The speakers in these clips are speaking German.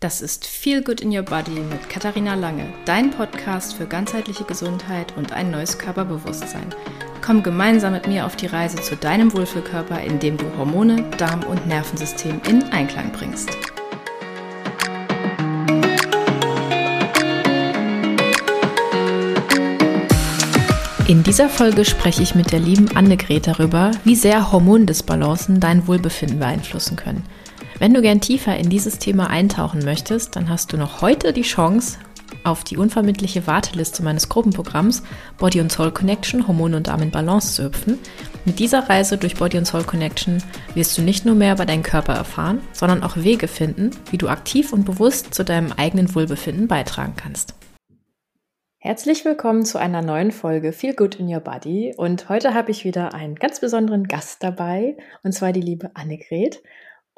Das ist Feel Good in Your Body mit Katharina Lange, dein Podcast für ganzheitliche Gesundheit und ein neues Körperbewusstsein. Komm gemeinsam mit mir auf die Reise zu deinem Wohlfühlkörper, indem du Hormone, Darm und Nervensystem in Einklang bringst. In dieser Folge spreche ich mit der lieben Annegret darüber, wie sehr Hormondisbalancen dein Wohlbefinden beeinflussen können – wenn du gern tiefer in dieses Thema eintauchen möchtest, dann hast du noch heute die Chance, auf die unvermittliche Warteliste meines Gruppenprogramms Body and Soul Connection, Hormone und Darm in Balance zu hüpfen. Mit dieser Reise durch Body and Soul Connection wirst du nicht nur mehr über deinen Körper erfahren, sondern auch Wege finden, wie du aktiv und bewusst zu deinem eigenen Wohlbefinden beitragen kannst. Herzlich willkommen zu einer neuen Folge Feel Good in Your Body. Und heute habe ich wieder einen ganz besonderen Gast dabei, und zwar die liebe Annegret.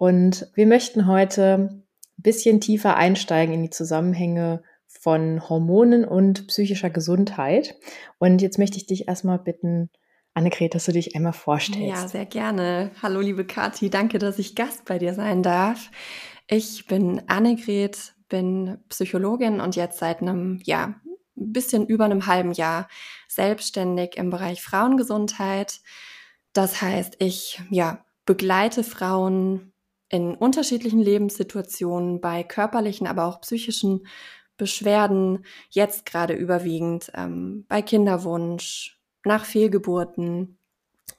Und wir möchten heute ein bisschen tiefer einsteigen in die Zusammenhänge von Hormonen und psychischer Gesundheit. Und jetzt möchte ich dich erstmal bitten, Annegret, dass du dich einmal vorstellst. Ja, sehr gerne. Hallo, liebe Kathi. Danke, dass ich Gast bei dir sein darf. Ich bin Annegret, bin Psychologin und jetzt seit einem, ja, bisschen über einem halben Jahr selbstständig im Bereich Frauengesundheit. Das heißt, ich, ja, begleite Frauen in unterschiedlichen Lebenssituationen bei körperlichen, aber auch psychischen Beschwerden, jetzt gerade überwiegend ähm, bei Kinderwunsch, nach Fehlgeburten,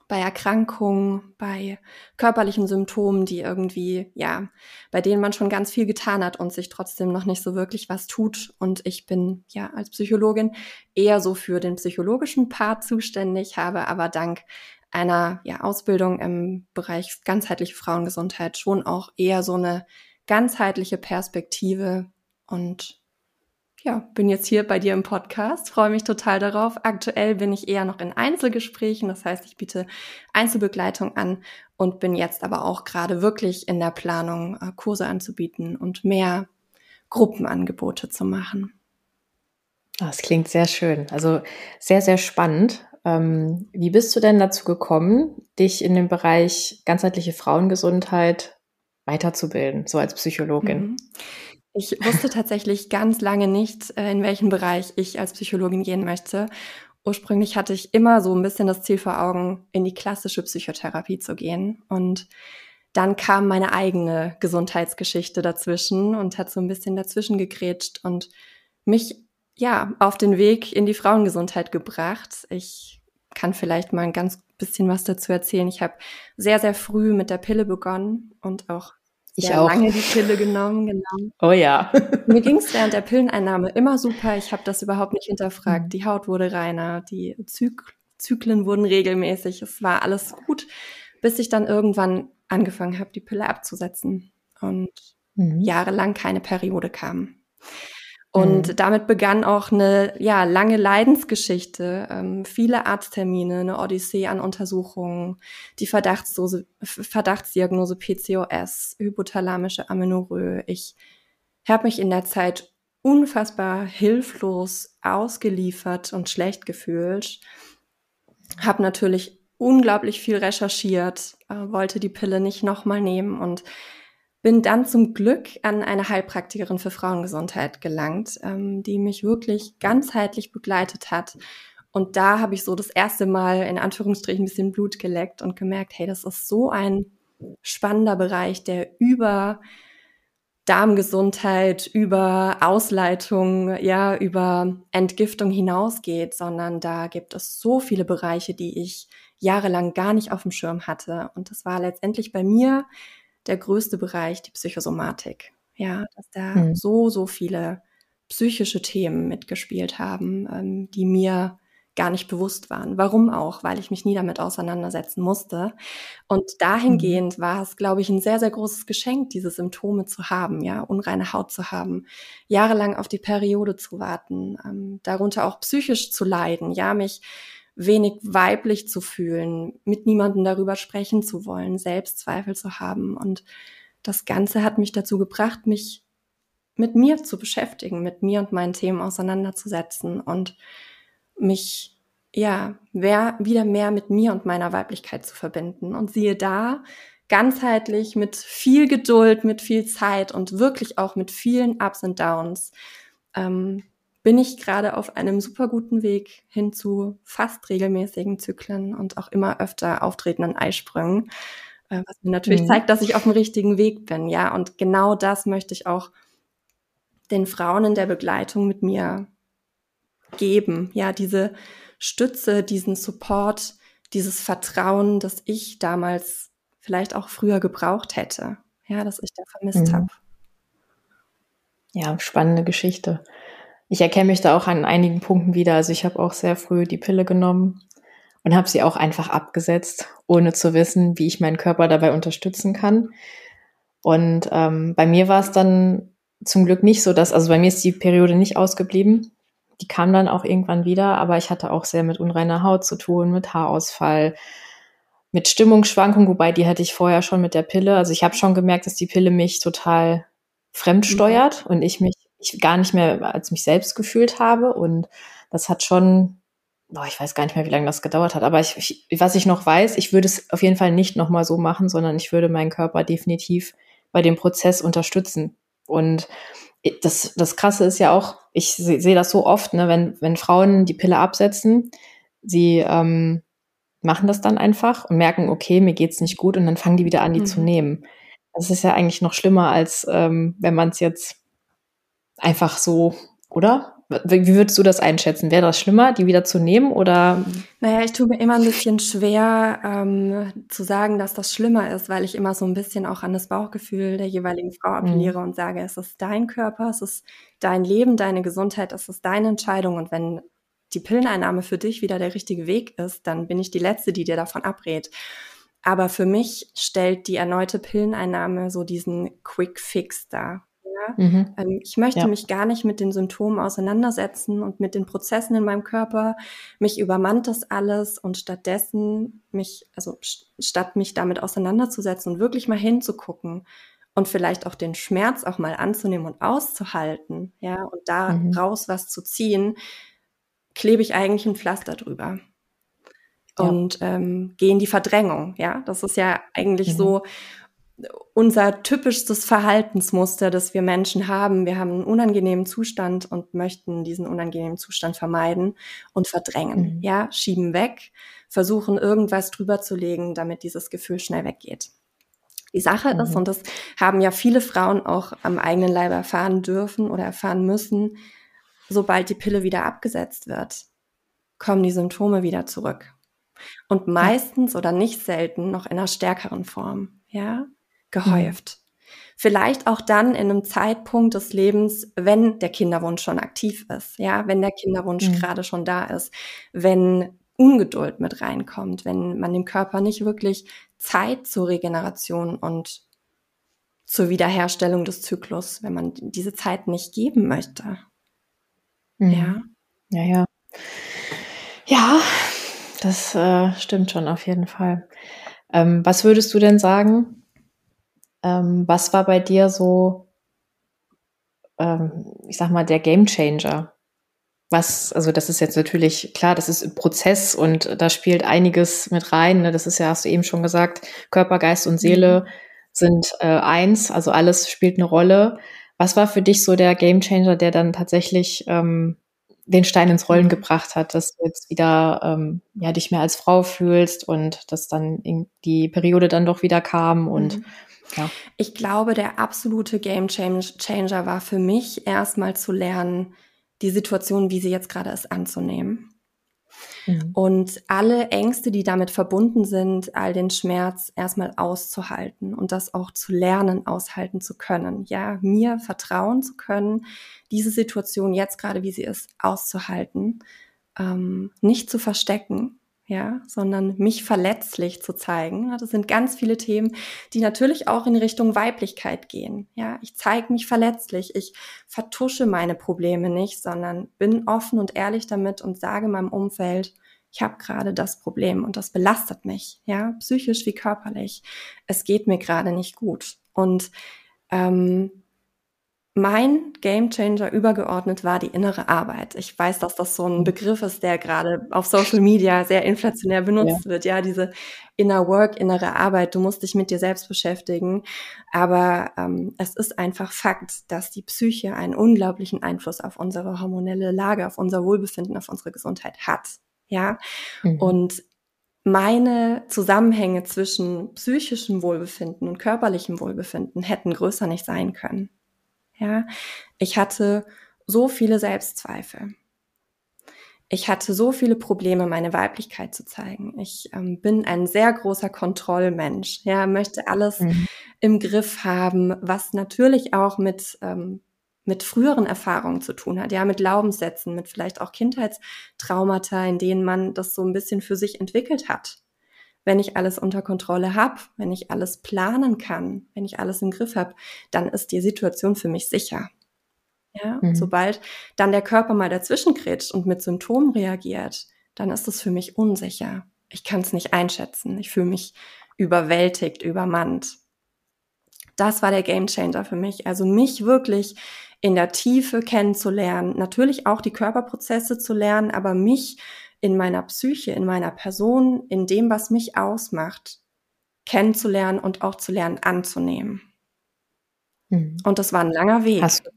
bei Erkrankungen, bei körperlichen Symptomen, die irgendwie, ja, bei denen man schon ganz viel getan hat und sich trotzdem noch nicht so wirklich was tut. Und ich bin ja als Psychologin eher so für den psychologischen Part zuständig, habe aber dank einer ja, Ausbildung im Bereich ganzheitliche Frauengesundheit schon auch eher so eine ganzheitliche Perspektive und ja, bin jetzt hier bei dir im Podcast, freue mich total darauf. Aktuell bin ich eher noch in Einzelgesprächen, das heißt, ich biete Einzelbegleitung an und bin jetzt aber auch gerade wirklich in der Planung, äh, Kurse anzubieten und mehr Gruppenangebote zu machen. Das klingt sehr schön, also sehr, sehr spannend. Ähm, wie bist du denn dazu gekommen, dich in dem Bereich ganzheitliche Frauengesundheit weiterzubilden, so als Psychologin? Mhm. Ich wusste tatsächlich ganz lange nicht, äh, in welchen Bereich ich als Psychologin gehen möchte. Ursprünglich hatte ich immer so ein bisschen das Ziel vor Augen, in die klassische Psychotherapie zu gehen. Und dann kam meine eigene Gesundheitsgeschichte dazwischen und hat so ein bisschen dazwischen gegrätscht und mich ja, auf den Weg in die Frauengesundheit gebracht. Ich kann vielleicht mal ein ganz bisschen was dazu erzählen. Ich habe sehr, sehr früh mit der Pille begonnen und auch ich sehr auch. lange die Pille genommen, genau. Oh ja. Mir ging es während der Pilleneinnahme immer super. Ich habe das überhaupt nicht hinterfragt. Mhm. Die Haut wurde reiner, die Zyk Zyklen wurden regelmäßig. Es war alles gut, bis ich dann irgendwann angefangen habe, die Pille abzusetzen und mhm. jahrelang keine Periode kam. Und mhm. damit begann auch eine ja, lange Leidensgeschichte, ähm, viele Arzttermine, eine Odyssee an Untersuchungen, die Verdachtsdose, Verdachtsdiagnose PCOS, hypothalamische Amenorrhoe. Ich habe mich in der Zeit unfassbar hilflos ausgeliefert und schlecht gefühlt, habe natürlich unglaublich viel recherchiert, äh, wollte die Pille nicht nochmal nehmen und bin dann zum Glück an eine Heilpraktikerin für Frauengesundheit gelangt, ähm, die mich wirklich ganzheitlich begleitet hat. Und da habe ich so das erste Mal in Anführungsstrichen ein bisschen Blut geleckt und gemerkt, hey, das ist so ein spannender Bereich, der über Darmgesundheit, über Ausleitung, ja, über Entgiftung hinausgeht, sondern da gibt es so viele Bereiche, die ich jahrelang gar nicht auf dem Schirm hatte. Und das war letztendlich bei mir der größte Bereich die Psychosomatik. Ja, dass da mhm. so, so viele psychische Themen mitgespielt haben, ähm, die mir gar nicht bewusst waren. Warum auch? Weil ich mich nie damit auseinandersetzen musste. Und dahingehend mhm. war es, glaube ich, ein sehr, sehr großes Geschenk, diese Symptome zu haben, ja, unreine Haut zu haben, jahrelang auf die Periode zu warten, ähm, darunter auch psychisch zu leiden, ja, mich wenig weiblich zu fühlen, mit niemandem darüber sprechen zu wollen, Selbstzweifel zu haben. Und das Ganze hat mich dazu gebracht, mich mit mir zu beschäftigen, mit mir und meinen Themen auseinanderzusetzen und mich ja wer, wieder mehr mit mir und meiner Weiblichkeit zu verbinden. Und siehe da, ganzheitlich, mit viel Geduld, mit viel Zeit und wirklich auch mit vielen Ups und Downs, ähm, bin ich gerade auf einem super guten Weg hin zu fast regelmäßigen Zyklen und auch immer öfter auftretenden Eisprüngen, äh, was mir natürlich mhm. zeigt, dass ich auf dem richtigen Weg bin, ja. Und genau das möchte ich auch den Frauen in der Begleitung mit mir geben, ja, diese Stütze, diesen Support, dieses Vertrauen, das ich damals vielleicht auch früher gebraucht hätte, ja, das ich da vermisst mhm. habe. Ja, spannende Geschichte ich erkenne mich da auch an einigen Punkten wieder. Also ich habe auch sehr früh die Pille genommen und habe sie auch einfach abgesetzt, ohne zu wissen, wie ich meinen Körper dabei unterstützen kann. Und ähm, bei mir war es dann zum Glück nicht so, dass, also bei mir ist die Periode nicht ausgeblieben. Die kam dann auch irgendwann wieder, aber ich hatte auch sehr mit unreiner Haut zu tun, mit Haarausfall, mit Stimmungsschwankungen, wobei die hatte ich vorher schon mit der Pille. Also ich habe schon gemerkt, dass die Pille mich total fremd steuert mhm. und ich mich ich gar nicht mehr als mich selbst gefühlt habe. Und das hat schon, boah, ich weiß gar nicht mehr, wie lange das gedauert hat. Aber ich, ich, was ich noch weiß, ich würde es auf jeden Fall nicht nochmal so machen, sondern ich würde meinen Körper definitiv bei dem Prozess unterstützen. Und das, das Krasse ist ja auch, ich sehe seh das so oft, ne, wenn, wenn Frauen die Pille absetzen, sie ähm, machen das dann einfach und merken, okay, mir geht's nicht gut und dann fangen die wieder an, die mhm. zu nehmen. Das ist ja eigentlich noch schlimmer, als ähm, wenn man es jetzt einfach so, oder? Wie würdest du das einschätzen? Wäre das schlimmer, die wieder zu nehmen oder? Naja, ich tue mir immer ein bisschen schwer ähm, zu sagen, dass das schlimmer ist, weil ich immer so ein bisschen auch an das Bauchgefühl der jeweiligen Frau mhm. appelliere mhm. und sage, es ist dein Körper, es ist dein Leben, deine Gesundheit, es ist deine Entscheidung und wenn die Pilleneinnahme für dich wieder der richtige Weg ist, dann bin ich die Letzte, die dir davon abrät. Aber für mich stellt die erneute Pilleneinnahme so diesen Quick Fix dar. Mhm. Ähm, ich möchte ja. mich gar nicht mit den Symptomen auseinandersetzen und mit den Prozessen in meinem Körper. Mich übermannt das alles und stattdessen mich, also statt mich damit auseinanderzusetzen und wirklich mal hinzugucken und vielleicht auch den Schmerz auch mal anzunehmen und auszuhalten, ja, und da mhm. raus was zu ziehen, klebe ich eigentlich ein Pflaster drüber. Und ähm, gehe in die Verdrängung, ja. Das ist ja eigentlich mhm. so unser typischstes Verhaltensmuster, das wir Menschen haben. Wir haben einen unangenehmen Zustand und möchten diesen unangenehmen Zustand vermeiden und verdrängen. Mhm. Ja, schieben weg, versuchen irgendwas drüber zu legen, damit dieses Gefühl schnell weggeht. Die Sache mhm. ist, und das haben ja viele Frauen auch am eigenen Leib erfahren dürfen oder erfahren müssen, sobald die Pille wieder abgesetzt wird, kommen die Symptome wieder zurück. Und meistens oder nicht selten noch in einer stärkeren Form. Ja, gehäuft. Mhm. Vielleicht auch dann in einem Zeitpunkt des Lebens, wenn der Kinderwunsch schon aktiv ist, ja, wenn der Kinderwunsch mhm. gerade schon da ist, wenn Ungeduld mit reinkommt, wenn man dem Körper nicht wirklich Zeit zur Regeneration und zur Wiederherstellung des Zyklus, wenn man diese Zeit nicht geben möchte. Mhm. Ja. Ja, ja. Ja, das äh, stimmt schon auf jeden Fall. Ähm, was würdest du denn sagen? Ähm, was war bei dir so, ähm, ich sag mal, der Game Changer? Was, also das ist jetzt natürlich klar, das ist ein Prozess und da spielt einiges mit rein. Ne? Das ist ja, hast du eben schon gesagt, Körper, Geist und Seele mhm. sind äh, eins, also alles spielt eine Rolle. Was war für dich so der Game Changer, der dann tatsächlich ähm, den Stein ins Rollen mhm. gebracht hat, dass du jetzt wieder ähm, ja dich mehr als Frau fühlst und dass dann die Periode dann doch wieder kam und mhm. Ja. Ich glaube, der absolute Game Changer war für mich erstmal zu lernen, die Situation, wie sie jetzt gerade ist, anzunehmen. Mhm. Und alle Ängste, die damit verbunden sind, all den Schmerz erstmal auszuhalten und das auch zu lernen, aushalten zu können. Ja, mir vertrauen zu können, diese Situation jetzt gerade, wie sie ist, auszuhalten, ähm, nicht zu verstecken, ja, sondern mich verletzlich zu zeigen. Das sind ganz viele Themen, die natürlich auch in Richtung Weiblichkeit gehen. Ja, ich zeige mich verletzlich, ich vertusche meine Probleme nicht, sondern bin offen und ehrlich damit und sage meinem Umfeld, ich habe gerade das Problem und das belastet mich, ja, psychisch wie körperlich. Es geht mir gerade nicht gut. Und ähm, mein Gamechanger übergeordnet war die innere Arbeit. Ich weiß, dass das so ein mhm. Begriff ist, der gerade auf Social Media sehr inflationär benutzt ja. wird. Ja, diese Inner Work, innere Arbeit. Du musst dich mit dir selbst beschäftigen. Aber ähm, es ist einfach Fakt, dass die Psyche einen unglaublichen Einfluss auf unsere hormonelle Lage, auf unser Wohlbefinden, auf unsere Gesundheit hat. Ja, mhm. und meine Zusammenhänge zwischen psychischem Wohlbefinden und körperlichem Wohlbefinden hätten größer nicht sein können. Ja, ich hatte so viele Selbstzweifel. Ich hatte so viele Probleme, meine Weiblichkeit zu zeigen. Ich ähm, bin ein sehr großer Kontrollmensch. Ja, möchte alles mhm. im Griff haben, was natürlich auch mit ähm, mit früheren Erfahrungen zu tun hat, ja, mit Glaubenssätzen, mit vielleicht auch Kindheitstraumata, in denen man das so ein bisschen für sich entwickelt hat wenn ich alles unter Kontrolle habe, wenn ich alles planen kann, wenn ich alles im Griff habe, dann ist die Situation für mich sicher. Ja, mhm. sobald dann der Körper mal dazwischen kretscht und mit Symptomen reagiert, dann ist es für mich unsicher. Ich kann es nicht einschätzen. Ich fühle mich überwältigt, übermannt. Das war der Gamechanger für mich. Also mich wirklich in der Tiefe kennenzulernen, natürlich auch die Körperprozesse zu lernen, aber mich in meiner Psyche, in meiner Person, in dem, was mich ausmacht, kennenzulernen und auch zu lernen anzunehmen. Mhm. Und das war ein langer Weg. Hast du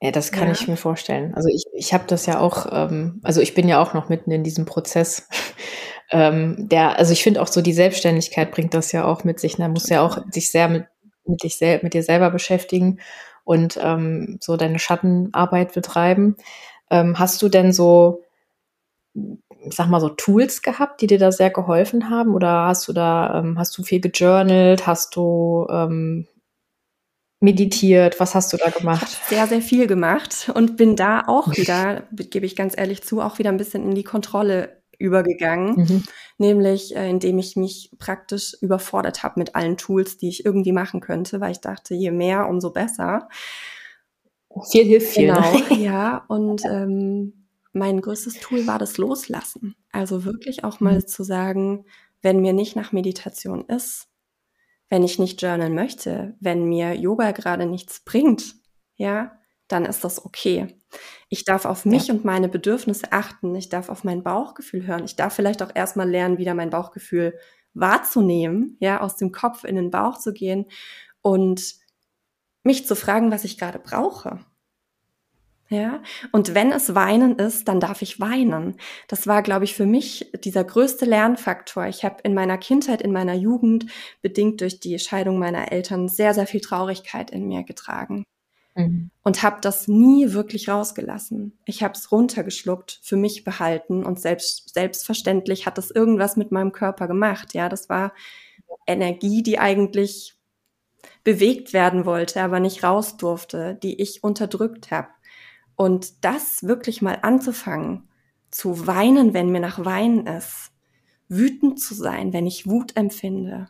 ja, das kann ja. ich mir vorstellen. Also ich, ich habe das ja auch, ähm, also ich bin ja auch noch mitten in diesem Prozess. ähm, der, also ich finde auch so die Selbstständigkeit bringt das ja auch mit sich. Man muss ja auch sich sehr mit, mit, dich sel mit dir selber beschäftigen und ähm, so deine Schattenarbeit betreiben. Ähm, hast du denn so sag mal so Tools gehabt, die dir da sehr geholfen haben? Oder hast du da, ähm, hast du viel gejournalt? Hast du ähm, meditiert? Was hast du da gemacht? Ich sehr, sehr viel gemacht und bin da auch wieder, gebe ich ganz ehrlich zu, auch wieder ein bisschen in die Kontrolle übergegangen, mhm. nämlich äh, indem ich mich praktisch überfordert habe mit allen Tools, die ich irgendwie machen könnte, weil ich dachte, je mehr, umso besser. Viel hilft viel. Ne? Genau, ja. Und ähm, mein größtes Tool war das Loslassen. Also wirklich auch mal mhm. zu sagen, wenn mir nicht nach Meditation ist, wenn ich nicht journalen möchte, wenn mir Yoga gerade nichts bringt, ja, dann ist das okay. Ich darf auf mich ja. und meine Bedürfnisse achten. Ich darf auf mein Bauchgefühl hören. Ich darf vielleicht auch erstmal lernen, wieder mein Bauchgefühl wahrzunehmen, ja, aus dem Kopf in den Bauch zu gehen und mich zu fragen, was ich gerade brauche. Ja, und wenn es weinen ist, dann darf ich weinen. Das war, glaube ich, für mich dieser größte Lernfaktor. Ich habe in meiner Kindheit, in meiner Jugend, bedingt durch die Scheidung meiner Eltern, sehr, sehr viel Traurigkeit in mir getragen. Mhm. Und habe das nie wirklich rausgelassen. Ich habe es runtergeschluckt, für mich behalten und selbst, selbstverständlich hat das irgendwas mit meinem Körper gemacht. Ja, das war Energie, die eigentlich bewegt werden wollte, aber nicht raus durfte, die ich unterdrückt habe. Und das wirklich mal anzufangen, zu weinen, wenn mir nach Weinen ist, wütend zu sein, wenn ich Wut empfinde,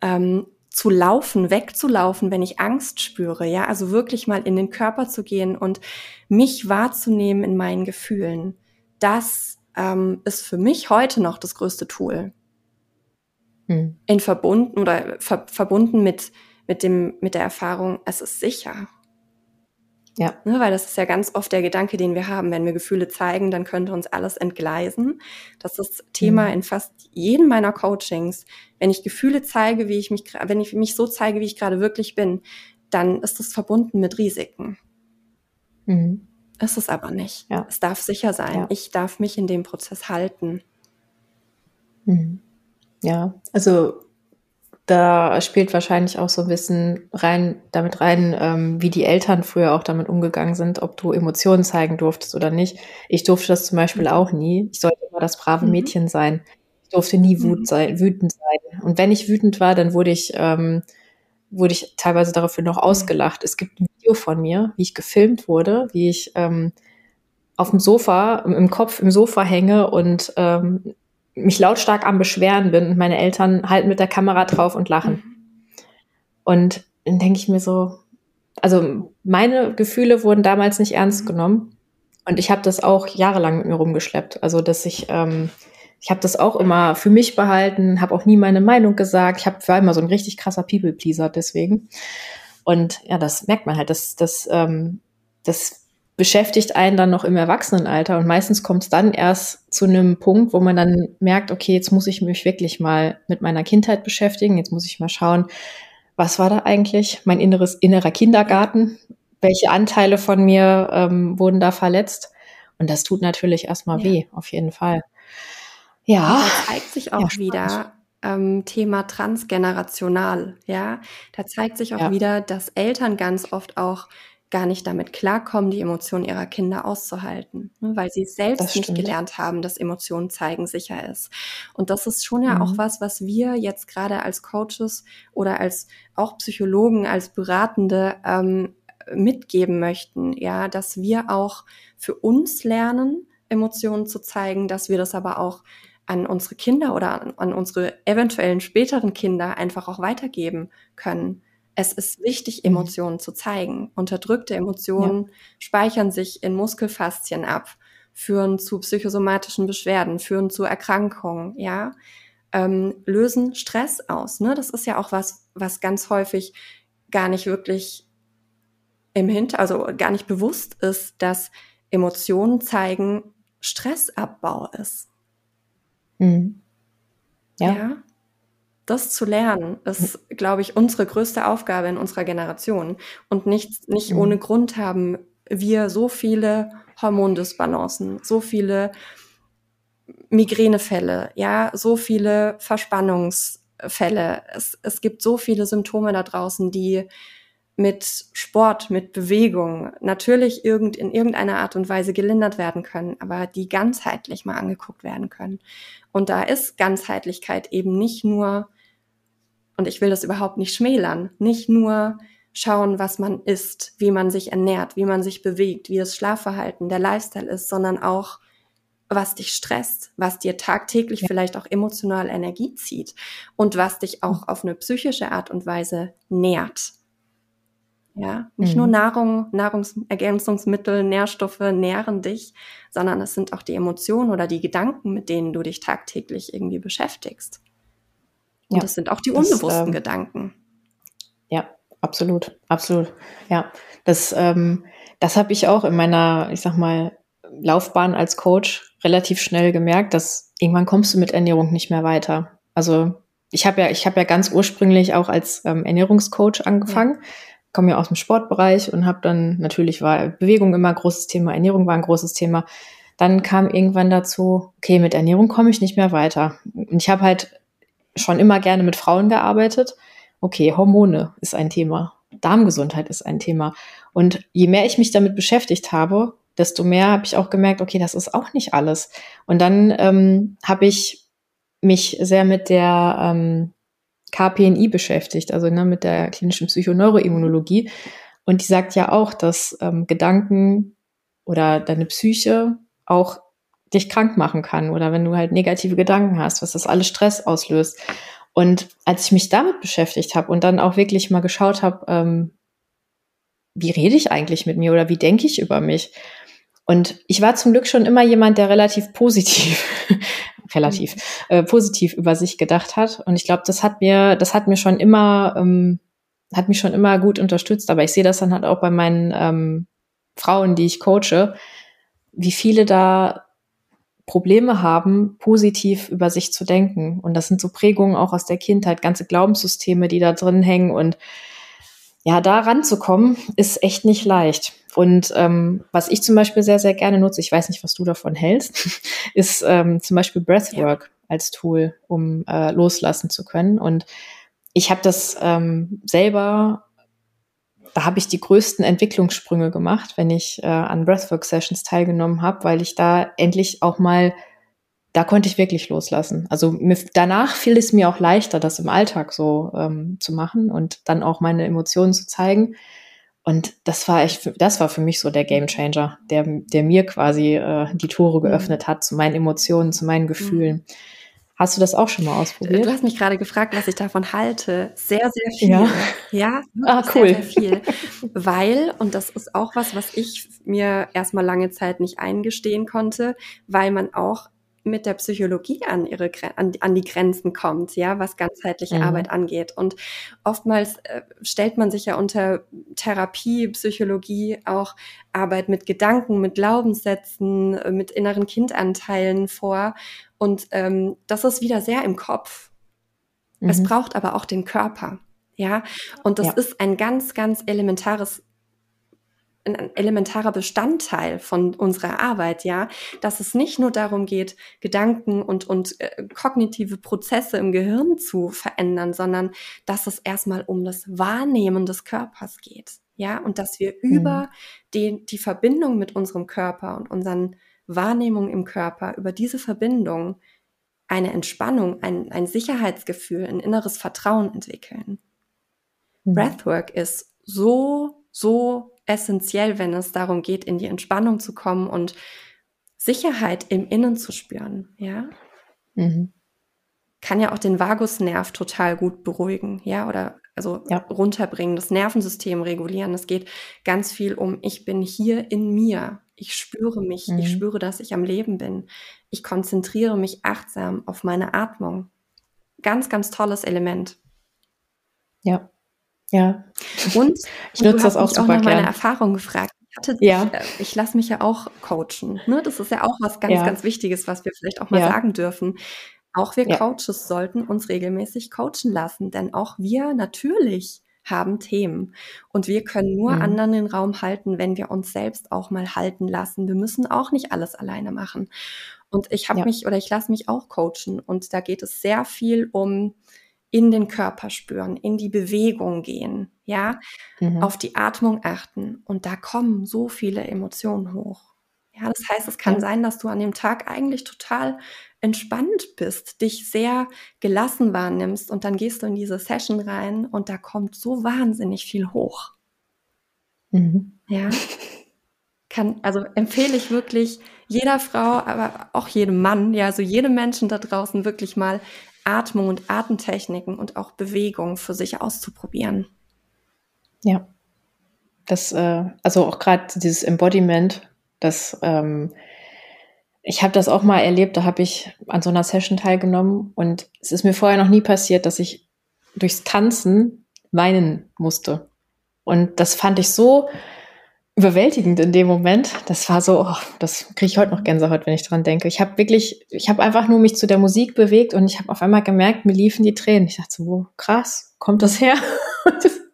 ähm, zu laufen, wegzulaufen, wenn ich Angst spüre, ja, also wirklich mal in den Körper zu gehen und mich wahrzunehmen in meinen Gefühlen, das ähm, ist für mich heute noch das größte Tool. Hm. In verbunden oder ver verbunden mit mit dem mit der Erfahrung, es ist sicher. Ja. Ne, weil das ist ja ganz oft der Gedanke, den wir haben. Wenn wir Gefühle zeigen, dann könnte uns alles entgleisen. Das ist Thema mhm. in fast jedem meiner Coachings. Wenn ich Gefühle zeige, wie ich mich, wenn ich mich so zeige, wie ich gerade wirklich bin, dann ist das verbunden mit Risiken. Mhm. Ist es aber nicht. Ja. Es darf sicher sein. Ja. Ich darf mich in dem Prozess halten. Mhm. Ja, also da spielt wahrscheinlich auch so ein bisschen rein, damit rein, ähm, wie die Eltern früher auch damit umgegangen sind, ob du Emotionen zeigen durftest oder nicht. Ich durfte das zum Beispiel mhm. auch nie. Ich sollte immer das brave mhm. Mädchen sein. Ich durfte nie wut mhm. sein, wütend sein. Und wenn ich wütend war, dann wurde ich, ähm, wurde ich teilweise dafür noch ausgelacht. Es gibt ein Video von mir, wie ich gefilmt wurde, wie ich ähm, auf dem Sofa, im Kopf im Sofa hänge und ähm, mich lautstark am Beschweren bin und meine Eltern halten mit der Kamera drauf und lachen. Und dann denke ich mir so, also meine Gefühle wurden damals nicht ernst genommen. Und ich habe das auch jahrelang mit mir rumgeschleppt. Also, dass ich, ähm, ich habe das auch immer für mich behalten, habe auch nie meine Meinung gesagt. Ich hab, war immer so ein richtig krasser People-Pleaser deswegen. Und ja, das merkt man halt, das, das, ähm, das beschäftigt einen dann noch im Erwachsenenalter und meistens kommt es dann erst zu einem Punkt, wo man dann merkt, okay, jetzt muss ich mich wirklich mal mit meiner Kindheit beschäftigen, jetzt muss ich mal schauen, was war da eigentlich, mein inneres innerer Kindergarten, welche Anteile von mir ähm, wurden da verletzt und das tut natürlich erstmal ja. weh, auf jeden Fall. Ja. Da zeigt sich auch ja, wieder ähm, Thema transgenerational, ja. Da zeigt sich auch ja. wieder, dass Eltern ganz oft auch gar nicht damit klarkommen, die Emotionen ihrer Kinder auszuhalten, ne, weil sie selbst nicht gelernt haben, dass Emotionen zeigen sicher ist. Und das ist schon ja mhm. auch was, was wir jetzt gerade als Coaches oder als auch Psychologen, als Beratende ähm, mitgeben möchten, ja, dass wir auch für uns lernen, Emotionen zu zeigen, dass wir das aber auch an unsere Kinder oder an, an unsere eventuellen späteren Kinder einfach auch weitergeben können es ist wichtig, mhm. Emotionen zu zeigen. Unterdrückte Emotionen ja. speichern sich in Muskelfaszien ab, führen zu psychosomatischen Beschwerden, führen zu Erkrankungen, ja, ähm, lösen Stress aus. Ne? Das ist ja auch was, was ganz häufig gar nicht wirklich im Hinter, also gar nicht bewusst ist, dass Emotionen zeigen, Stressabbau ist. Mhm. ja. ja? Das zu lernen, ist, glaube ich, unsere größte Aufgabe in unserer Generation. Und nicht, nicht mhm. ohne Grund haben wir so viele Hormondisbalancen, so viele Migränefälle, ja, so viele Verspannungsfälle. Es, es gibt so viele Symptome da draußen, die mit Sport, mit Bewegung natürlich irgend, in irgendeiner Art und Weise gelindert werden können, aber die ganzheitlich mal angeguckt werden können. Und da ist Ganzheitlichkeit eben nicht nur und ich will das überhaupt nicht schmälern. Nicht nur schauen, was man isst, wie man sich ernährt, wie man sich bewegt, wie das Schlafverhalten, der Lifestyle ist, sondern auch, was dich stresst, was dir tagtäglich ja. vielleicht auch emotional Energie zieht und was dich auch mhm. auf eine psychische Art und Weise nährt. Ja, nicht mhm. nur Nahrung, Nahrungsergänzungsmittel, Nährstoffe nähren dich, sondern es sind auch die Emotionen oder die Gedanken, mit denen du dich tagtäglich irgendwie beschäftigst. Und ja, das sind auch die unbewussten das, ähm, Gedanken. Ja, absolut, absolut. Ja, das, ähm, das habe ich auch in meiner, ich sag mal, Laufbahn als Coach relativ schnell gemerkt, dass irgendwann kommst du mit Ernährung nicht mehr weiter. Also ich habe ja, ich habe ja ganz ursprünglich auch als ähm, Ernährungscoach angefangen, komme ja aus dem Sportbereich und habe dann natürlich war Bewegung immer ein großes Thema, Ernährung war ein großes Thema. Dann kam irgendwann dazu, okay, mit Ernährung komme ich nicht mehr weiter. Und ich habe halt schon immer gerne mit Frauen gearbeitet. Okay, Hormone ist ein Thema. Darmgesundheit ist ein Thema. Und je mehr ich mich damit beschäftigt habe, desto mehr habe ich auch gemerkt, okay, das ist auch nicht alles. Und dann ähm, habe ich mich sehr mit der ähm, KPNI beschäftigt, also ne, mit der klinischen Psychoneuroimmunologie. Und die sagt ja auch, dass ähm, Gedanken oder deine Psyche auch dich krank machen kann oder wenn du halt negative Gedanken hast, was das alles Stress auslöst. Und als ich mich damit beschäftigt habe und dann auch wirklich mal geschaut habe, ähm, wie rede ich eigentlich mit mir oder wie denke ich über mich? Und ich war zum Glück schon immer jemand, der relativ positiv, relativ äh, positiv über sich gedacht hat. Und ich glaube, das hat mir, das hat mir schon immer, ähm, hat mich schon immer gut unterstützt. Aber ich sehe das dann halt auch bei meinen ähm, Frauen, die ich coache, wie viele da Probleme haben, positiv über sich zu denken. Und das sind so Prägungen auch aus der Kindheit, ganze Glaubenssysteme, die da drin hängen. Und ja, da ranzukommen, ist echt nicht leicht. Und ähm, was ich zum Beispiel sehr, sehr gerne nutze, ich weiß nicht, was du davon hältst, ist ähm, zum Beispiel Breathwork ja. als Tool, um äh, loslassen zu können. Und ich habe das ähm, selber da habe ich die größten Entwicklungssprünge gemacht, wenn ich äh, an Breathwork-Sessions teilgenommen habe, weil ich da endlich auch mal, da konnte ich wirklich loslassen. Also mir, danach fiel es mir auch leichter, das im Alltag so ähm, zu machen und dann auch meine Emotionen zu zeigen. Und das war echt, das war für mich so der Gamechanger, der, der mir quasi äh, die Tore mhm. geöffnet hat zu meinen Emotionen, zu meinen Gefühlen. Mhm. Hast du das auch schon mal ausprobiert? Du hast mich gerade gefragt, was ich davon halte. Sehr, sehr viel. Ja, ja ah, cool. Sehr, sehr viel. weil, und das ist auch was, was ich mir erstmal lange Zeit nicht eingestehen konnte, weil man auch mit der Psychologie an ihre an, an die Grenzen kommt, ja, was ganzheitliche mhm. Arbeit angeht. Und oftmals äh, stellt man sich ja unter Therapie, Psychologie auch Arbeit mit Gedanken, mit Glaubenssätzen, äh, mit inneren Kindanteilen vor. Und ähm, das ist wieder sehr im Kopf. Mhm. Es braucht aber auch den Körper. Ja, und das ja. ist ein ganz, ganz elementares ein elementarer Bestandteil von unserer Arbeit, ja, dass es nicht nur darum geht, Gedanken und, und äh, kognitive Prozesse im Gehirn zu verändern, sondern dass es erstmal um das Wahrnehmen des Körpers geht, ja, und dass wir mhm. über die, die Verbindung mit unserem Körper und unseren Wahrnehmungen im Körper, über diese Verbindung eine Entspannung, ein, ein Sicherheitsgefühl, ein inneres Vertrauen entwickeln. Mhm. Breathwork ist so, so essentiell, wenn es darum geht, in die Entspannung zu kommen und Sicherheit im Innen zu spüren, ja. Mhm. Kann ja auch den Vagusnerv total gut beruhigen, ja, oder also ja. runterbringen, das Nervensystem regulieren. Es geht ganz viel um, ich bin hier in mir. Ich spüre mich, mhm. ich spüre, dass ich am Leben bin. Ich konzentriere mich achtsam auf meine Atmung. Ganz, ganz tolles Element. Ja. Ja. Und ich nutze das auch super auch nach meine Erfahrung gefragt. Ich, hatte, ja. ich, äh, ich lasse mich ja auch coachen. Ne? Das ist ja auch was ganz, ja. ganz Wichtiges, was wir vielleicht auch mal ja. sagen dürfen. Auch wir. Coaches sollten uns regelmäßig coachen lassen, denn auch wir natürlich haben Themen. Und wir können nur mhm. anderen den Raum halten, wenn wir uns selbst auch mal halten lassen. Wir müssen auch nicht alles alleine machen. Und ich habe ja. mich oder ich lasse mich auch coachen. Und da geht es sehr viel um in den Körper spüren, in die Bewegung gehen, ja, mhm. auf die Atmung achten. Und da kommen so viele Emotionen hoch. Ja, das heißt, es kann sein, dass du an dem Tag eigentlich total entspannt bist, dich sehr gelassen wahrnimmst und dann gehst du in diese Session rein und da kommt so wahnsinnig viel hoch. Mhm. Ja. Kann, also empfehle ich wirklich jeder Frau, aber auch jedem Mann, ja, also jedem Menschen da draußen wirklich mal Atmung und Atemtechniken und auch Bewegung für sich auszuprobieren. Ja. Das, äh, also auch gerade dieses Embodiment, das, ähm, ich habe das auch mal erlebt, da habe ich an so einer Session teilgenommen und es ist mir vorher noch nie passiert, dass ich durchs Tanzen weinen musste. Und das fand ich so überwältigend in dem Moment. Das war so, oh, das kriege ich heute noch Gänsehaut, wenn ich dran denke. Ich habe wirklich, ich habe einfach nur mich zu der Musik bewegt und ich habe auf einmal gemerkt, mir liefen die Tränen. Ich dachte so, wo, krass, kommt das her?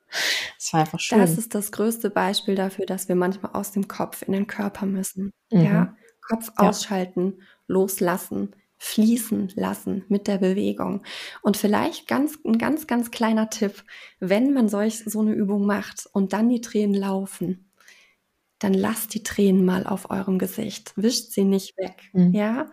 war einfach schön. Das ist das größte Beispiel dafür, dass wir manchmal aus dem Kopf in den Körper müssen. Mhm. Ja, Kopf ausschalten, ja. loslassen, fließen lassen mit der Bewegung. Und vielleicht ganz, ein ganz, ganz kleiner Tipp, wenn man solch, so eine Übung macht und dann die Tränen laufen, dann lasst die Tränen mal auf eurem Gesicht. Wischt sie nicht weg. Mhm. Ja?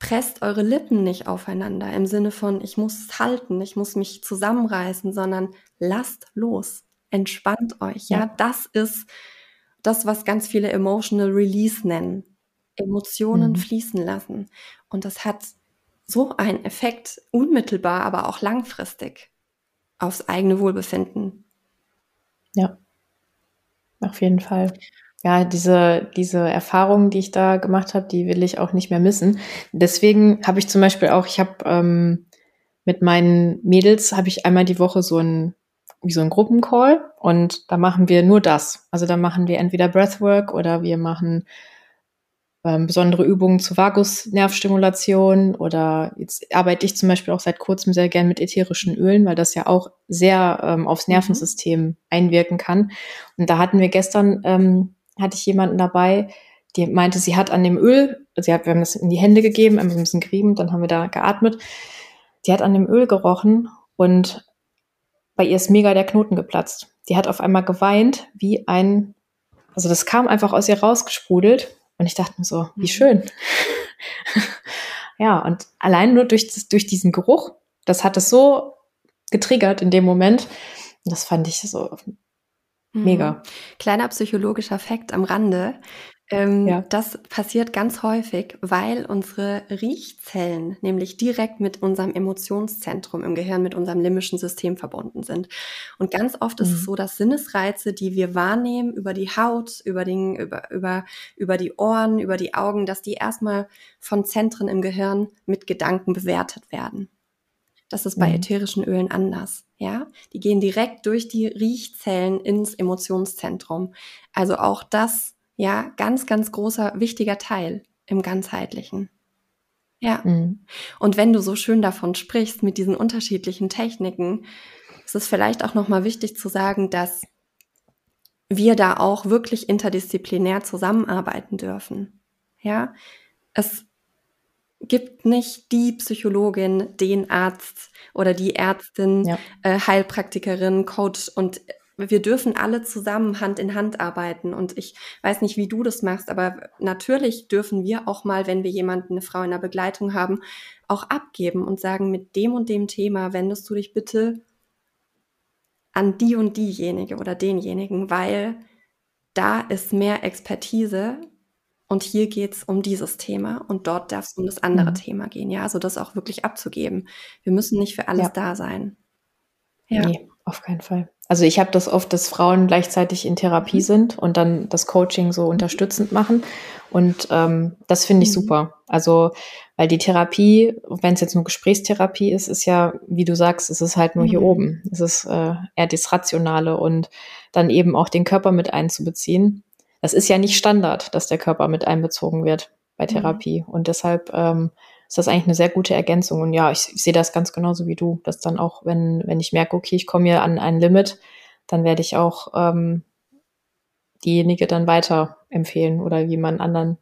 Presst eure Lippen nicht aufeinander im Sinne von, ich muss es halten, ich muss mich zusammenreißen, sondern lasst los. Entspannt euch. Ja, ja das ist das, was ganz viele Emotional Release nennen. Emotionen mhm. fließen lassen. Und das hat so einen Effekt, unmittelbar, aber auch langfristig aufs eigene Wohlbefinden. Ja, auf jeden Fall. Ja, diese, diese Erfahrungen, die ich da gemacht habe, die will ich auch nicht mehr missen. Deswegen habe ich zum Beispiel auch, ich habe ähm, mit meinen Mädels habe ich einmal die Woche so ein wie so ein Gruppencall und da machen wir nur das. Also da machen wir entweder Breathwork oder wir machen ähm, besondere Übungen zur Vagusnervstimulation oder jetzt arbeite ich zum Beispiel auch seit kurzem sehr gern mit ätherischen Ölen, weil das ja auch sehr ähm, aufs mhm. Nervensystem einwirken kann. Und da hatten wir gestern, ähm, hatte ich jemanden dabei, die meinte, sie hat an dem Öl, sie hat, wir haben das in die Hände gegeben, ein bisschen gerieben, dann haben wir da geatmet. Die hat an dem Öl gerochen und bei ihr ist mega der Knoten geplatzt. Die hat auf einmal geweint wie ein, also das kam einfach aus ihr rausgesprudelt und ich dachte mir so, wie mhm. schön. ja, und allein nur durch, das, durch diesen Geruch, das hat es so getriggert in dem Moment. Das fand ich so Mega. Mhm. Kleiner psychologischer Fakt am Rande. Ähm, ja. Das passiert ganz häufig, weil unsere Riechzellen nämlich direkt mit unserem Emotionszentrum im Gehirn, mit unserem limbischen System verbunden sind. Und ganz oft mhm. ist es mhm. so, dass Sinnesreize, die wir wahrnehmen über die Haut, über, den, über, über, über die Ohren, über die Augen, dass die erstmal von Zentren im Gehirn mit Gedanken bewertet werden. Das ist bei mhm. ätherischen Ölen anders. Ja, die gehen direkt durch die Riechzellen ins Emotionszentrum. Also auch das ja, ganz, ganz großer, wichtiger Teil im ganzheitlichen. Ja. Mhm. Und wenn du so schön davon sprichst mit diesen unterschiedlichen Techniken, ist es vielleicht auch nochmal wichtig zu sagen, dass wir da auch wirklich interdisziplinär zusammenarbeiten dürfen. Ja, es gibt nicht die Psychologin, den Arzt oder die Ärztin, ja. äh, Heilpraktikerin, Coach und wir dürfen alle zusammen Hand in Hand arbeiten. Und ich weiß nicht, wie du das machst, aber natürlich dürfen wir auch mal, wenn wir jemanden, eine Frau in der Begleitung haben, auch abgeben und sagen, mit dem und dem Thema wendest du dich bitte an die und diejenige oder denjenigen, weil da ist mehr Expertise und hier geht's um dieses Thema und dort darf es um das andere mhm. Thema gehen. Ja, also das auch wirklich abzugeben. Wir müssen nicht für alles ja. da sein. Ja. Nee, auf keinen Fall. Also ich habe das oft, dass Frauen gleichzeitig in Therapie mhm. sind und dann das Coaching so unterstützend machen. Und ähm, das finde ich mhm. super. Also, weil die Therapie, wenn es jetzt nur Gesprächstherapie ist, ist ja, wie du sagst, es ist halt nur mhm. hier oben. Es ist äh, eher das Rationale und dann eben auch den Körper mit einzubeziehen. Das ist ja nicht Standard, dass der Körper mit einbezogen wird bei mhm. Therapie. Und deshalb ähm, ist das eigentlich eine sehr gute Ergänzung. Und ja, ich, ich sehe das ganz genauso wie du, dass dann auch, wenn, wenn ich merke, okay, ich komme hier an ein Limit, dann werde ich auch ähm, diejenige dann weiter empfehlen oder jemand anderen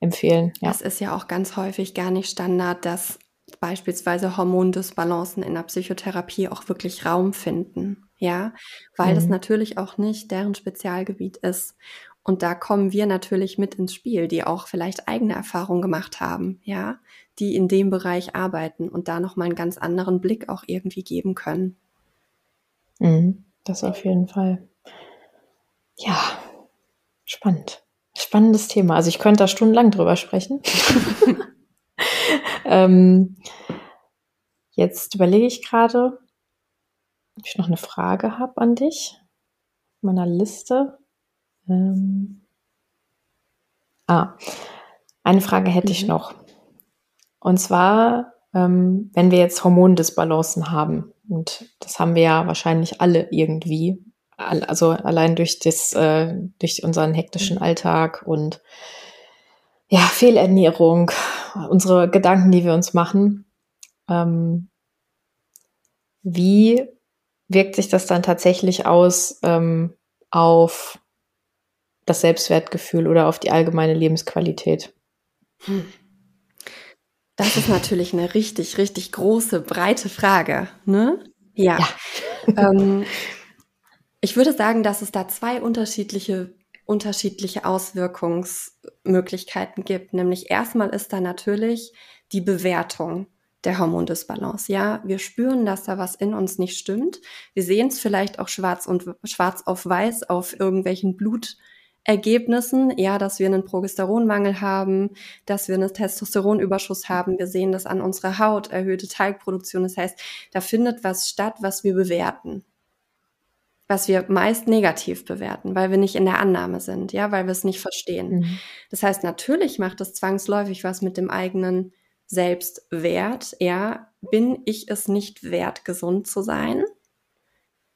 empfehlen. Ja. Es ist ja auch ganz häufig gar nicht Standard, dass beispielsweise Hormondysbalancen in der Psychotherapie auch wirklich Raum finden. Ja, weil mhm. das natürlich auch nicht deren Spezialgebiet ist. Und da kommen wir natürlich mit ins Spiel, die auch vielleicht eigene Erfahrungen gemacht haben, ja, die in dem Bereich arbeiten und da nochmal einen ganz anderen Blick auch irgendwie geben können. Mhm, das auf jeden Fall. Ja, spannend. Spannendes Thema. Also ich könnte da stundenlang drüber sprechen. ähm, jetzt überlege ich gerade, ob ich noch eine Frage habe an dich. Meiner Liste. Ähm, ah, eine Frage hätte mhm. ich noch. Und zwar, ähm, wenn wir jetzt Hormondisbalancen haben, und das haben wir ja wahrscheinlich alle irgendwie, also allein durch das, äh, durch unseren hektischen mhm. Alltag und ja, Fehlernährung, unsere Gedanken, die wir uns machen. Ähm, wie wirkt sich das dann tatsächlich aus ähm, auf das Selbstwertgefühl oder auf die allgemeine Lebensqualität? Hm. Das ist natürlich eine richtig, richtig große, breite Frage. Ne? Ja. ja. ähm, ich würde sagen, dass es da zwei unterschiedliche, unterschiedliche Auswirkungsmöglichkeiten gibt. Nämlich erstmal ist da natürlich die Bewertung der Hormondisbalance. Ja, wir spüren, dass da was in uns nicht stimmt. Wir sehen es vielleicht auch schwarz und schwarz auf weiß auf irgendwelchen Blut Ergebnissen, ja, dass wir einen Progesteronmangel haben, dass wir einen Testosteronüberschuss haben. Wir sehen das an unserer Haut, erhöhte Teigproduktion. Das heißt, da findet was statt, was wir bewerten. Was wir meist negativ bewerten, weil wir nicht in der Annahme sind, ja, weil wir es nicht verstehen. Mhm. Das heißt, natürlich macht es zwangsläufig was mit dem eigenen Selbstwert. Ja, bin ich es nicht wert, gesund zu sein?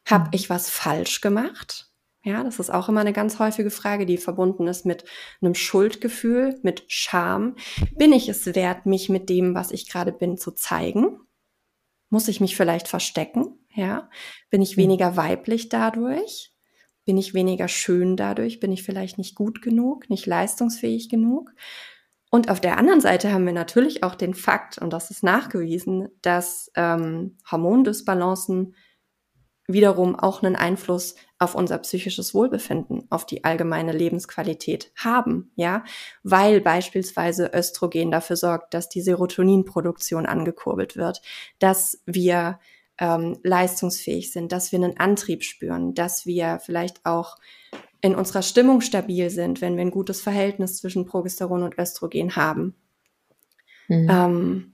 Hab mhm. ich was falsch gemacht? Ja, das ist auch immer eine ganz häufige Frage, die verbunden ist mit einem Schuldgefühl, mit Scham. Bin ich es wert, mich mit dem, was ich gerade bin, zu zeigen? Muss ich mich vielleicht verstecken? Ja, bin ich hm. weniger weiblich dadurch? Bin ich weniger schön dadurch? Bin ich vielleicht nicht gut genug, nicht leistungsfähig genug? Und auf der anderen Seite haben wir natürlich auch den Fakt, und das ist nachgewiesen, dass ähm, Hormondysbalancen wiederum auch einen Einfluss auf unser psychisches Wohlbefinden, auf die allgemeine Lebensqualität haben, ja, weil beispielsweise Östrogen dafür sorgt, dass die Serotoninproduktion angekurbelt wird, dass wir ähm, leistungsfähig sind, dass wir einen Antrieb spüren, dass wir vielleicht auch in unserer Stimmung stabil sind, wenn wir ein gutes Verhältnis zwischen Progesteron und Östrogen haben. Mhm. Ähm,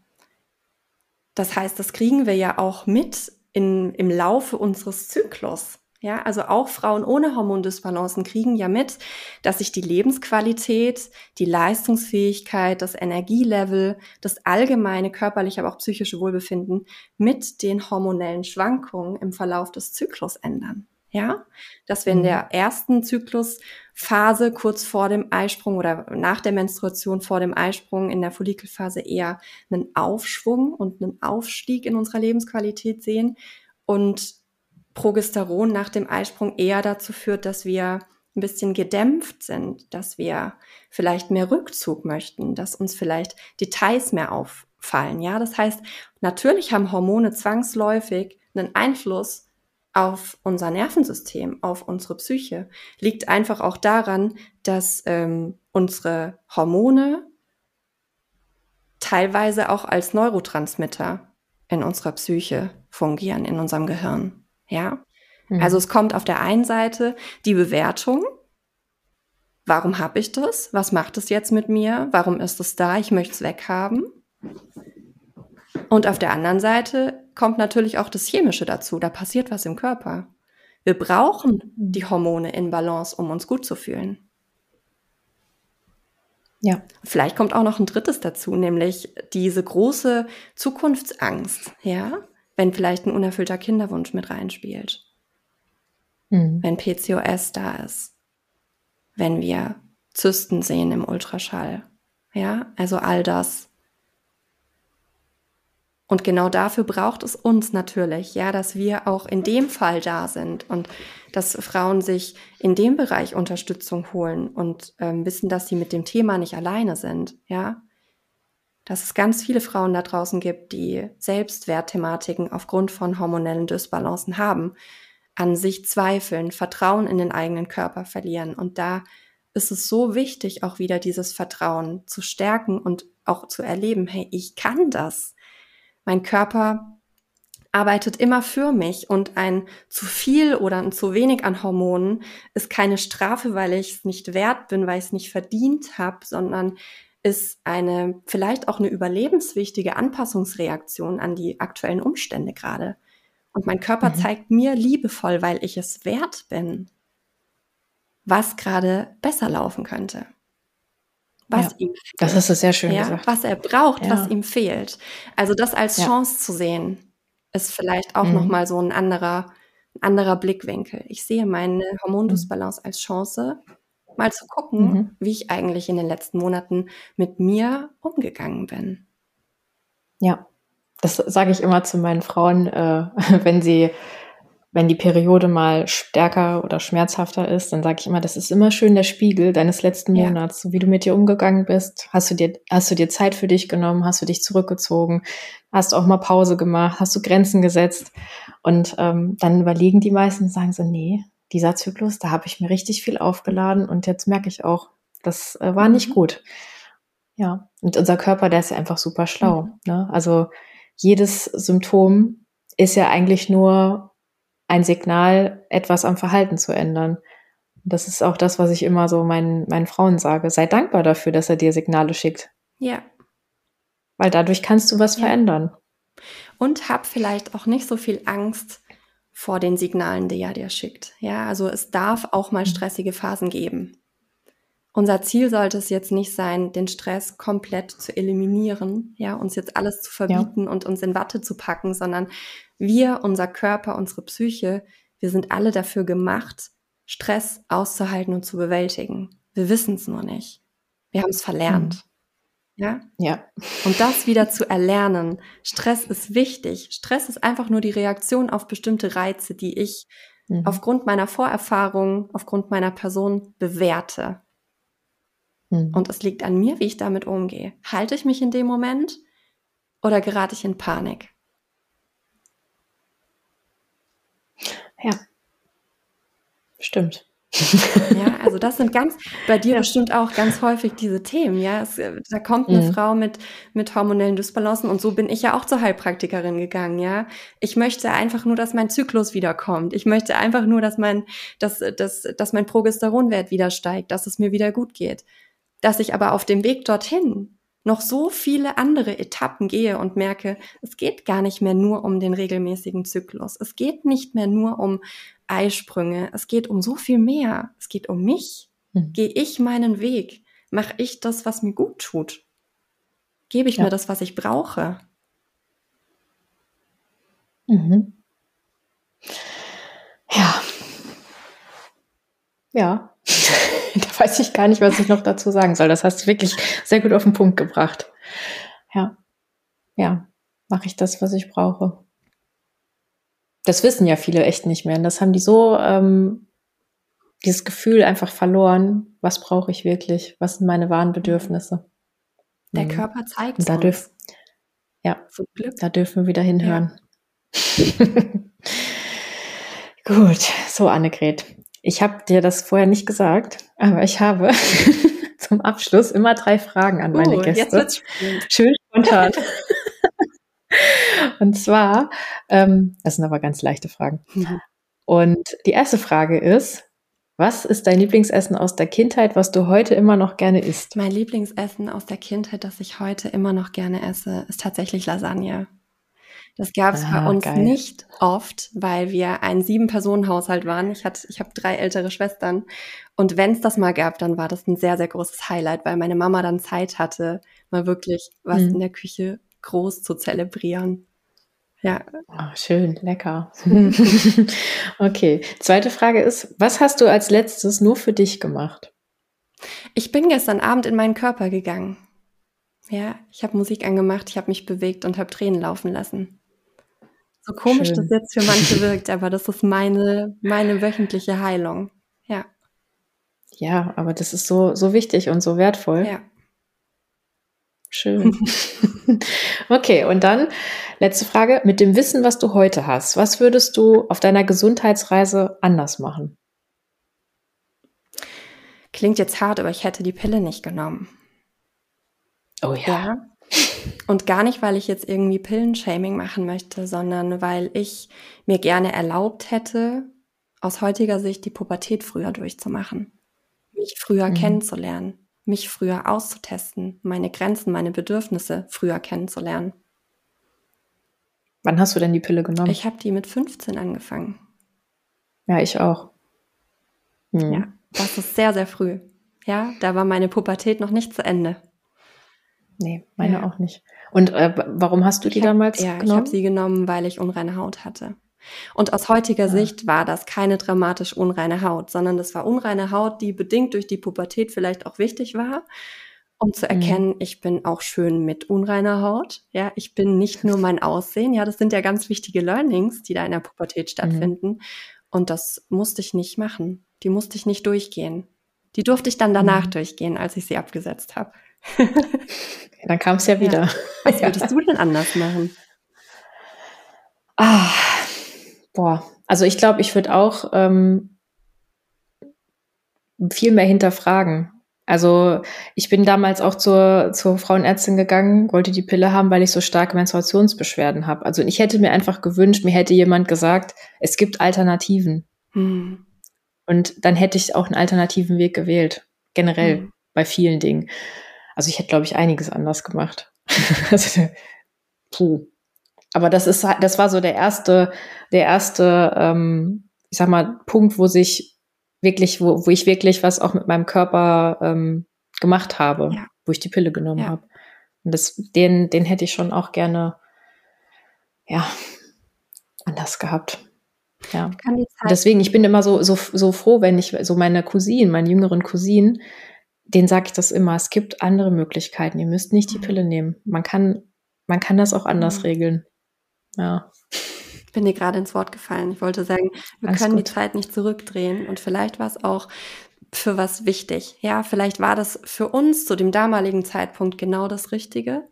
das heißt, das kriegen wir ja auch mit in, im Laufe unseres Zyklus. Ja, also auch Frauen ohne Hormondysbalancen kriegen ja mit, dass sich die Lebensqualität, die Leistungsfähigkeit, das Energielevel, das allgemeine körperliche, aber auch psychische Wohlbefinden mit den hormonellen Schwankungen im Verlauf des Zyklus ändern. Ja, dass wir in der mhm. ersten Zyklusphase kurz vor dem Eisprung oder nach der Menstruation vor dem Eisprung in der Follikelphase eher einen Aufschwung und einen Aufstieg in unserer Lebensqualität sehen und Progesteron nach dem Eisprung eher dazu führt, dass wir ein bisschen gedämpft sind, dass wir vielleicht mehr Rückzug möchten, dass uns vielleicht Details mehr auffallen. Ja, das heißt, natürlich haben Hormone zwangsläufig einen Einfluss auf unser Nervensystem, auf unsere Psyche. Liegt einfach auch daran, dass ähm, unsere Hormone teilweise auch als Neurotransmitter in unserer Psyche fungieren, in unserem Gehirn. Ja. Mhm. Also es kommt auf der einen Seite die Bewertung. Warum habe ich das? Was macht es jetzt mit mir? Warum ist es da? Ich möchte es weghaben. Und auf der anderen Seite kommt natürlich auch das Chemische dazu. Da passiert was im Körper. Wir brauchen die Hormone in Balance, um uns gut zu fühlen. Ja. Vielleicht kommt auch noch ein drittes dazu, nämlich diese große Zukunftsangst, ja wenn vielleicht ein unerfüllter Kinderwunsch mit reinspielt. Mhm. Wenn PCOS da ist. Wenn wir Zysten sehen im Ultraschall. Ja, also all das. Und genau dafür braucht es uns natürlich, ja, dass wir auch in dem Fall da sind und dass Frauen sich in dem Bereich Unterstützung holen und ähm, wissen, dass sie mit dem Thema nicht alleine sind, ja dass es ganz viele Frauen da draußen gibt, die Selbstwertthematiken aufgrund von hormonellen Dysbalancen haben, an sich zweifeln, Vertrauen in den eigenen Körper verlieren. Und da ist es so wichtig, auch wieder dieses Vertrauen zu stärken und auch zu erleben, hey, ich kann das. Mein Körper arbeitet immer für mich und ein zu viel oder ein zu wenig an Hormonen ist keine Strafe, weil ich es nicht wert bin, weil ich es nicht verdient habe, sondern ist eine vielleicht auch eine überlebenswichtige Anpassungsreaktion an die aktuellen Umstände gerade. Und mein Körper mhm. zeigt mir liebevoll, weil ich es wert bin, was gerade besser laufen könnte. Was ja, ihm fehlt. Das ist es sehr schön ja, gesagt. Was er braucht, ja. was ihm fehlt. Also das als Chance zu sehen, ist vielleicht auch mhm. nochmal so ein anderer, ein anderer Blickwinkel. Ich sehe meine Hormondysbalance mhm. als Chance, mal zu gucken, mhm. wie ich eigentlich in den letzten Monaten mit mir umgegangen bin. Ja, das sage ich immer zu meinen Frauen, äh, wenn sie, wenn die Periode mal stärker oder schmerzhafter ist, dann sage ich immer, das ist immer schön der Spiegel deines letzten ja. Monats, so wie du mit dir umgegangen bist. Hast du dir, hast du dir Zeit für dich genommen? Hast du dich zurückgezogen? Hast du auch mal Pause gemacht? Hast du Grenzen gesetzt? Und ähm, dann überlegen die meisten und sagen so, nee, dieser Zyklus, da habe ich mir richtig viel aufgeladen und jetzt merke ich auch, das äh, war nicht mhm. gut. Ja, und unser Körper, der ist ja einfach super schlau. Mhm. Ne? Also jedes Symptom ist ja eigentlich nur ein Signal, etwas am Verhalten zu ändern. Das ist auch das, was ich immer so meinen, meinen Frauen sage. Sei dankbar dafür, dass er dir Signale schickt. Ja. Weil dadurch kannst du was ja. verändern. Und hab vielleicht auch nicht so viel Angst, vor den Signalen, die er dir schickt. Ja, also es darf auch mal mhm. stressige Phasen geben. Unser Ziel sollte es jetzt nicht sein, den Stress komplett zu eliminieren, ja, uns jetzt alles zu verbieten ja. und uns in Watte zu packen, sondern wir, unser Körper, unsere Psyche, wir sind alle dafür gemacht, Stress auszuhalten und zu bewältigen. Wir wissen es nur nicht. Wir haben es verlernt. Mhm. Ja? Ja. Und das wieder zu erlernen. Stress ist wichtig. Stress ist einfach nur die Reaktion auf bestimmte Reize, die ich mhm. aufgrund meiner Vorerfahrung, aufgrund meiner Person bewerte. Mhm. Und es liegt an mir, wie ich damit umgehe. Halte ich mich in dem Moment oder gerate ich in Panik? Ja. Stimmt. Ja, also das sind ganz, bei dir ja. bestimmt auch ganz häufig diese Themen, ja. Es, äh, da kommt eine mhm. Frau mit, mit hormonellen Dysbalancen und so bin ich ja auch zur Heilpraktikerin gegangen, ja. Ich möchte einfach nur, dass mein Zyklus wiederkommt. Ich möchte einfach nur, dass mein, dass, dass, dass mein Progesteronwert wieder steigt, dass es mir wieder gut geht. Dass ich aber auf dem Weg dorthin noch so viele andere Etappen gehe und merke, es geht gar nicht mehr nur um den regelmäßigen Zyklus. Es geht nicht mehr nur um Eisprünge. Es geht um so viel mehr. Es geht um mich. Mhm. Gehe ich meinen Weg? Mache ich das, was mir gut tut? Gebe ich ja. mir das, was ich brauche? Mhm. Ja. Ja. da weiß ich gar nicht, was ich noch dazu sagen soll. Das hast du wirklich sehr gut auf den Punkt gebracht. Ja. Ja. Mache ich das, was ich brauche das wissen ja viele echt nicht mehr. Und das haben die so, ähm, dieses Gefühl einfach verloren. Was brauche ich wirklich? Was sind meine wahren Bedürfnisse? Der mhm. Körper zeigt es. Da dürfen, ja, da dürfen wir wieder hinhören. Ja. Gut, so Annegret. Ich habe dir das vorher nicht gesagt, aber ich habe zum Abschluss immer drei Fragen an meine uh, Gäste. Schön spontan. Und zwar, ähm, das sind aber ganz leichte Fragen. Mhm. Und die erste Frage ist, was ist dein Lieblingsessen aus der Kindheit, was du heute immer noch gerne isst? Mein Lieblingsessen aus der Kindheit, das ich heute immer noch gerne esse, ist tatsächlich Lasagne. Das gab es ah, bei uns geil. nicht oft, weil wir ein Sieben-Personen-Haushalt waren. Ich, hatte, ich habe drei ältere Schwestern. Und wenn es das mal gab, dann war das ein sehr, sehr großes Highlight, weil meine Mama dann Zeit hatte, mal wirklich was mhm. in der Küche groß zu zelebrieren. Ja. Oh, schön, lecker. okay. Zweite Frage ist, was hast du als letztes nur für dich gemacht? Ich bin gestern Abend in meinen Körper gegangen. Ja, ich habe Musik angemacht, ich habe mich bewegt und habe Tränen laufen lassen. So komisch Schön. das jetzt für manche wirkt, aber das ist meine, meine wöchentliche Heilung. Ja. Ja, aber das ist so, so wichtig und so wertvoll. Ja. Schön. okay, und dann letzte Frage. Mit dem Wissen, was du heute hast, was würdest du auf deiner Gesundheitsreise anders machen? Klingt jetzt hart, aber ich hätte die Pille nicht genommen. Oh ja. ja. Und gar nicht, weil ich jetzt irgendwie Pillenshaming machen möchte, sondern weil ich mir gerne erlaubt hätte, aus heutiger Sicht die Pubertät früher durchzumachen, mich früher mhm. kennenzulernen mich früher auszutesten, meine Grenzen, meine Bedürfnisse früher kennenzulernen. Wann hast du denn die Pille genommen? Ich habe die mit 15 angefangen. Ja, ich auch. Hm. Ja, das ist sehr, sehr früh. Ja, da war meine Pubertät noch nicht zu Ende. Nee, meine ja. auch nicht. Und äh, warum hast du die hab, damals ja, genommen? Ja, ich habe sie genommen, weil ich unreine Haut hatte. Und aus heutiger ja. Sicht war das keine dramatisch unreine Haut, sondern das war unreine Haut, die bedingt durch die Pubertät vielleicht auch wichtig war, um zu mhm. erkennen, mhm. ich bin auch schön mit unreiner Haut. Ja, ich bin nicht nur mein Aussehen. Ja, das sind ja ganz wichtige Learnings, die da in der Pubertät mhm. stattfinden. Mhm. Und das musste ich nicht machen. Die musste ich nicht durchgehen. Die durfte ich dann danach mhm. durchgehen, als ich sie abgesetzt habe. dann kam es ja wieder. Ja. Was würdest du denn anders machen? Ah, Boah, also ich glaube, ich würde auch ähm, viel mehr hinterfragen. Also ich bin damals auch zur, zur Frauenärztin gegangen, wollte die Pille haben, weil ich so starke Menstruationsbeschwerden habe. Also ich hätte mir einfach gewünscht, mir hätte jemand gesagt, es gibt Alternativen. Hm. Und dann hätte ich auch einen alternativen Weg gewählt. Generell hm. bei vielen Dingen. Also ich hätte, glaube ich, einiges anders gemacht. also, puh. Aber das ist, das war so der erste, der erste, ähm, ich sag mal, Punkt, wo sich wirklich, wo, wo ich wirklich was auch mit meinem Körper ähm, gemacht habe, ja. wo ich die Pille genommen ja. habe. Und das, den, den hätte ich schon auch gerne, ja, anders gehabt. Ja. Deswegen, ich bin immer so, so, so froh, wenn ich so meine Cousinen, meine jüngeren Cousinen, denen sage ich das immer, es gibt andere Möglichkeiten. Ihr müsst nicht die mhm. Pille nehmen. Man kann, man kann das auch anders mhm. regeln. Ja. Ich bin dir gerade ins Wort gefallen. Ich wollte sagen, wir Alles können gut. die Zeit nicht zurückdrehen und vielleicht war es auch für was wichtig. Ja, vielleicht war das für uns zu dem damaligen Zeitpunkt genau das Richtige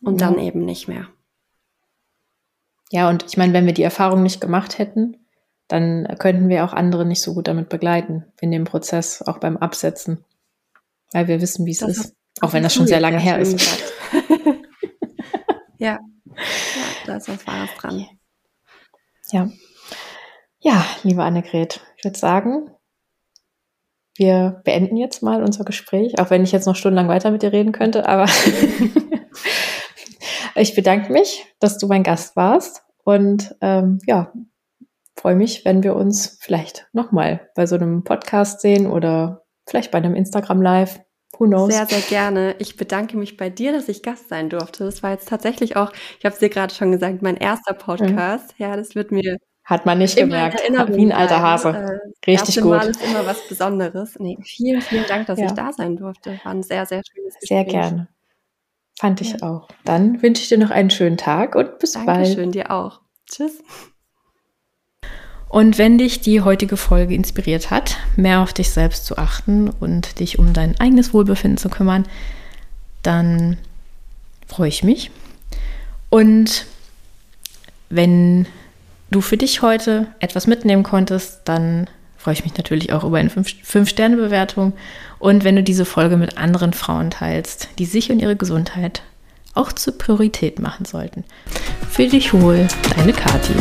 und ja. dann eben nicht mehr. Ja, und ich meine, wenn wir die Erfahrung nicht gemacht hätten, dann könnten wir auch andere nicht so gut damit begleiten in dem Prozess, auch beim Absetzen. Weil wir wissen, wie es ist. Hat, auch wenn das schon sehr lange her ist. ja. ja, da ist was Wahres dran. Ja. Ja, liebe Annegret, ich würde sagen, wir beenden jetzt mal unser Gespräch, auch wenn ich jetzt noch stundenlang weiter mit dir reden könnte, aber ich bedanke mich, dass du mein Gast warst und ähm, ja, freue mich, wenn wir uns vielleicht nochmal bei so einem Podcast sehen oder vielleicht bei einem Instagram Live. Who knows? Sehr, sehr gerne. Ich bedanke mich bei dir, dass ich Gast sein durfte. Das war jetzt tatsächlich auch, ich habe es dir gerade schon gesagt, mein erster Podcast. Mhm. Ja, das wird mir hat man nicht gemerkt. Wie ein alter Hase. Äh, Richtig gut. Mal ist immer was Besonderes. Nee, vielen, vielen Dank, dass ja. ich da sein durfte. War ein sehr, sehr schönes Gespräch. Sehr gerne. Fand ich ja. auch. Dann wünsche ich dir noch einen schönen Tag und bis Dankeschön, bald. Dankeschön, dir auch. Tschüss. Und wenn dich die heutige Folge inspiriert hat, mehr auf dich selbst zu achten und dich um dein eigenes Wohlbefinden zu kümmern, dann freue ich mich. Und wenn du für dich heute etwas mitnehmen konntest, dann freue ich mich natürlich auch über eine 5-Sterne-Bewertung. Und wenn du diese Folge mit anderen Frauen teilst, die sich und ihre Gesundheit auch zur Priorität machen sollten. Für dich wohl, deine Kathi.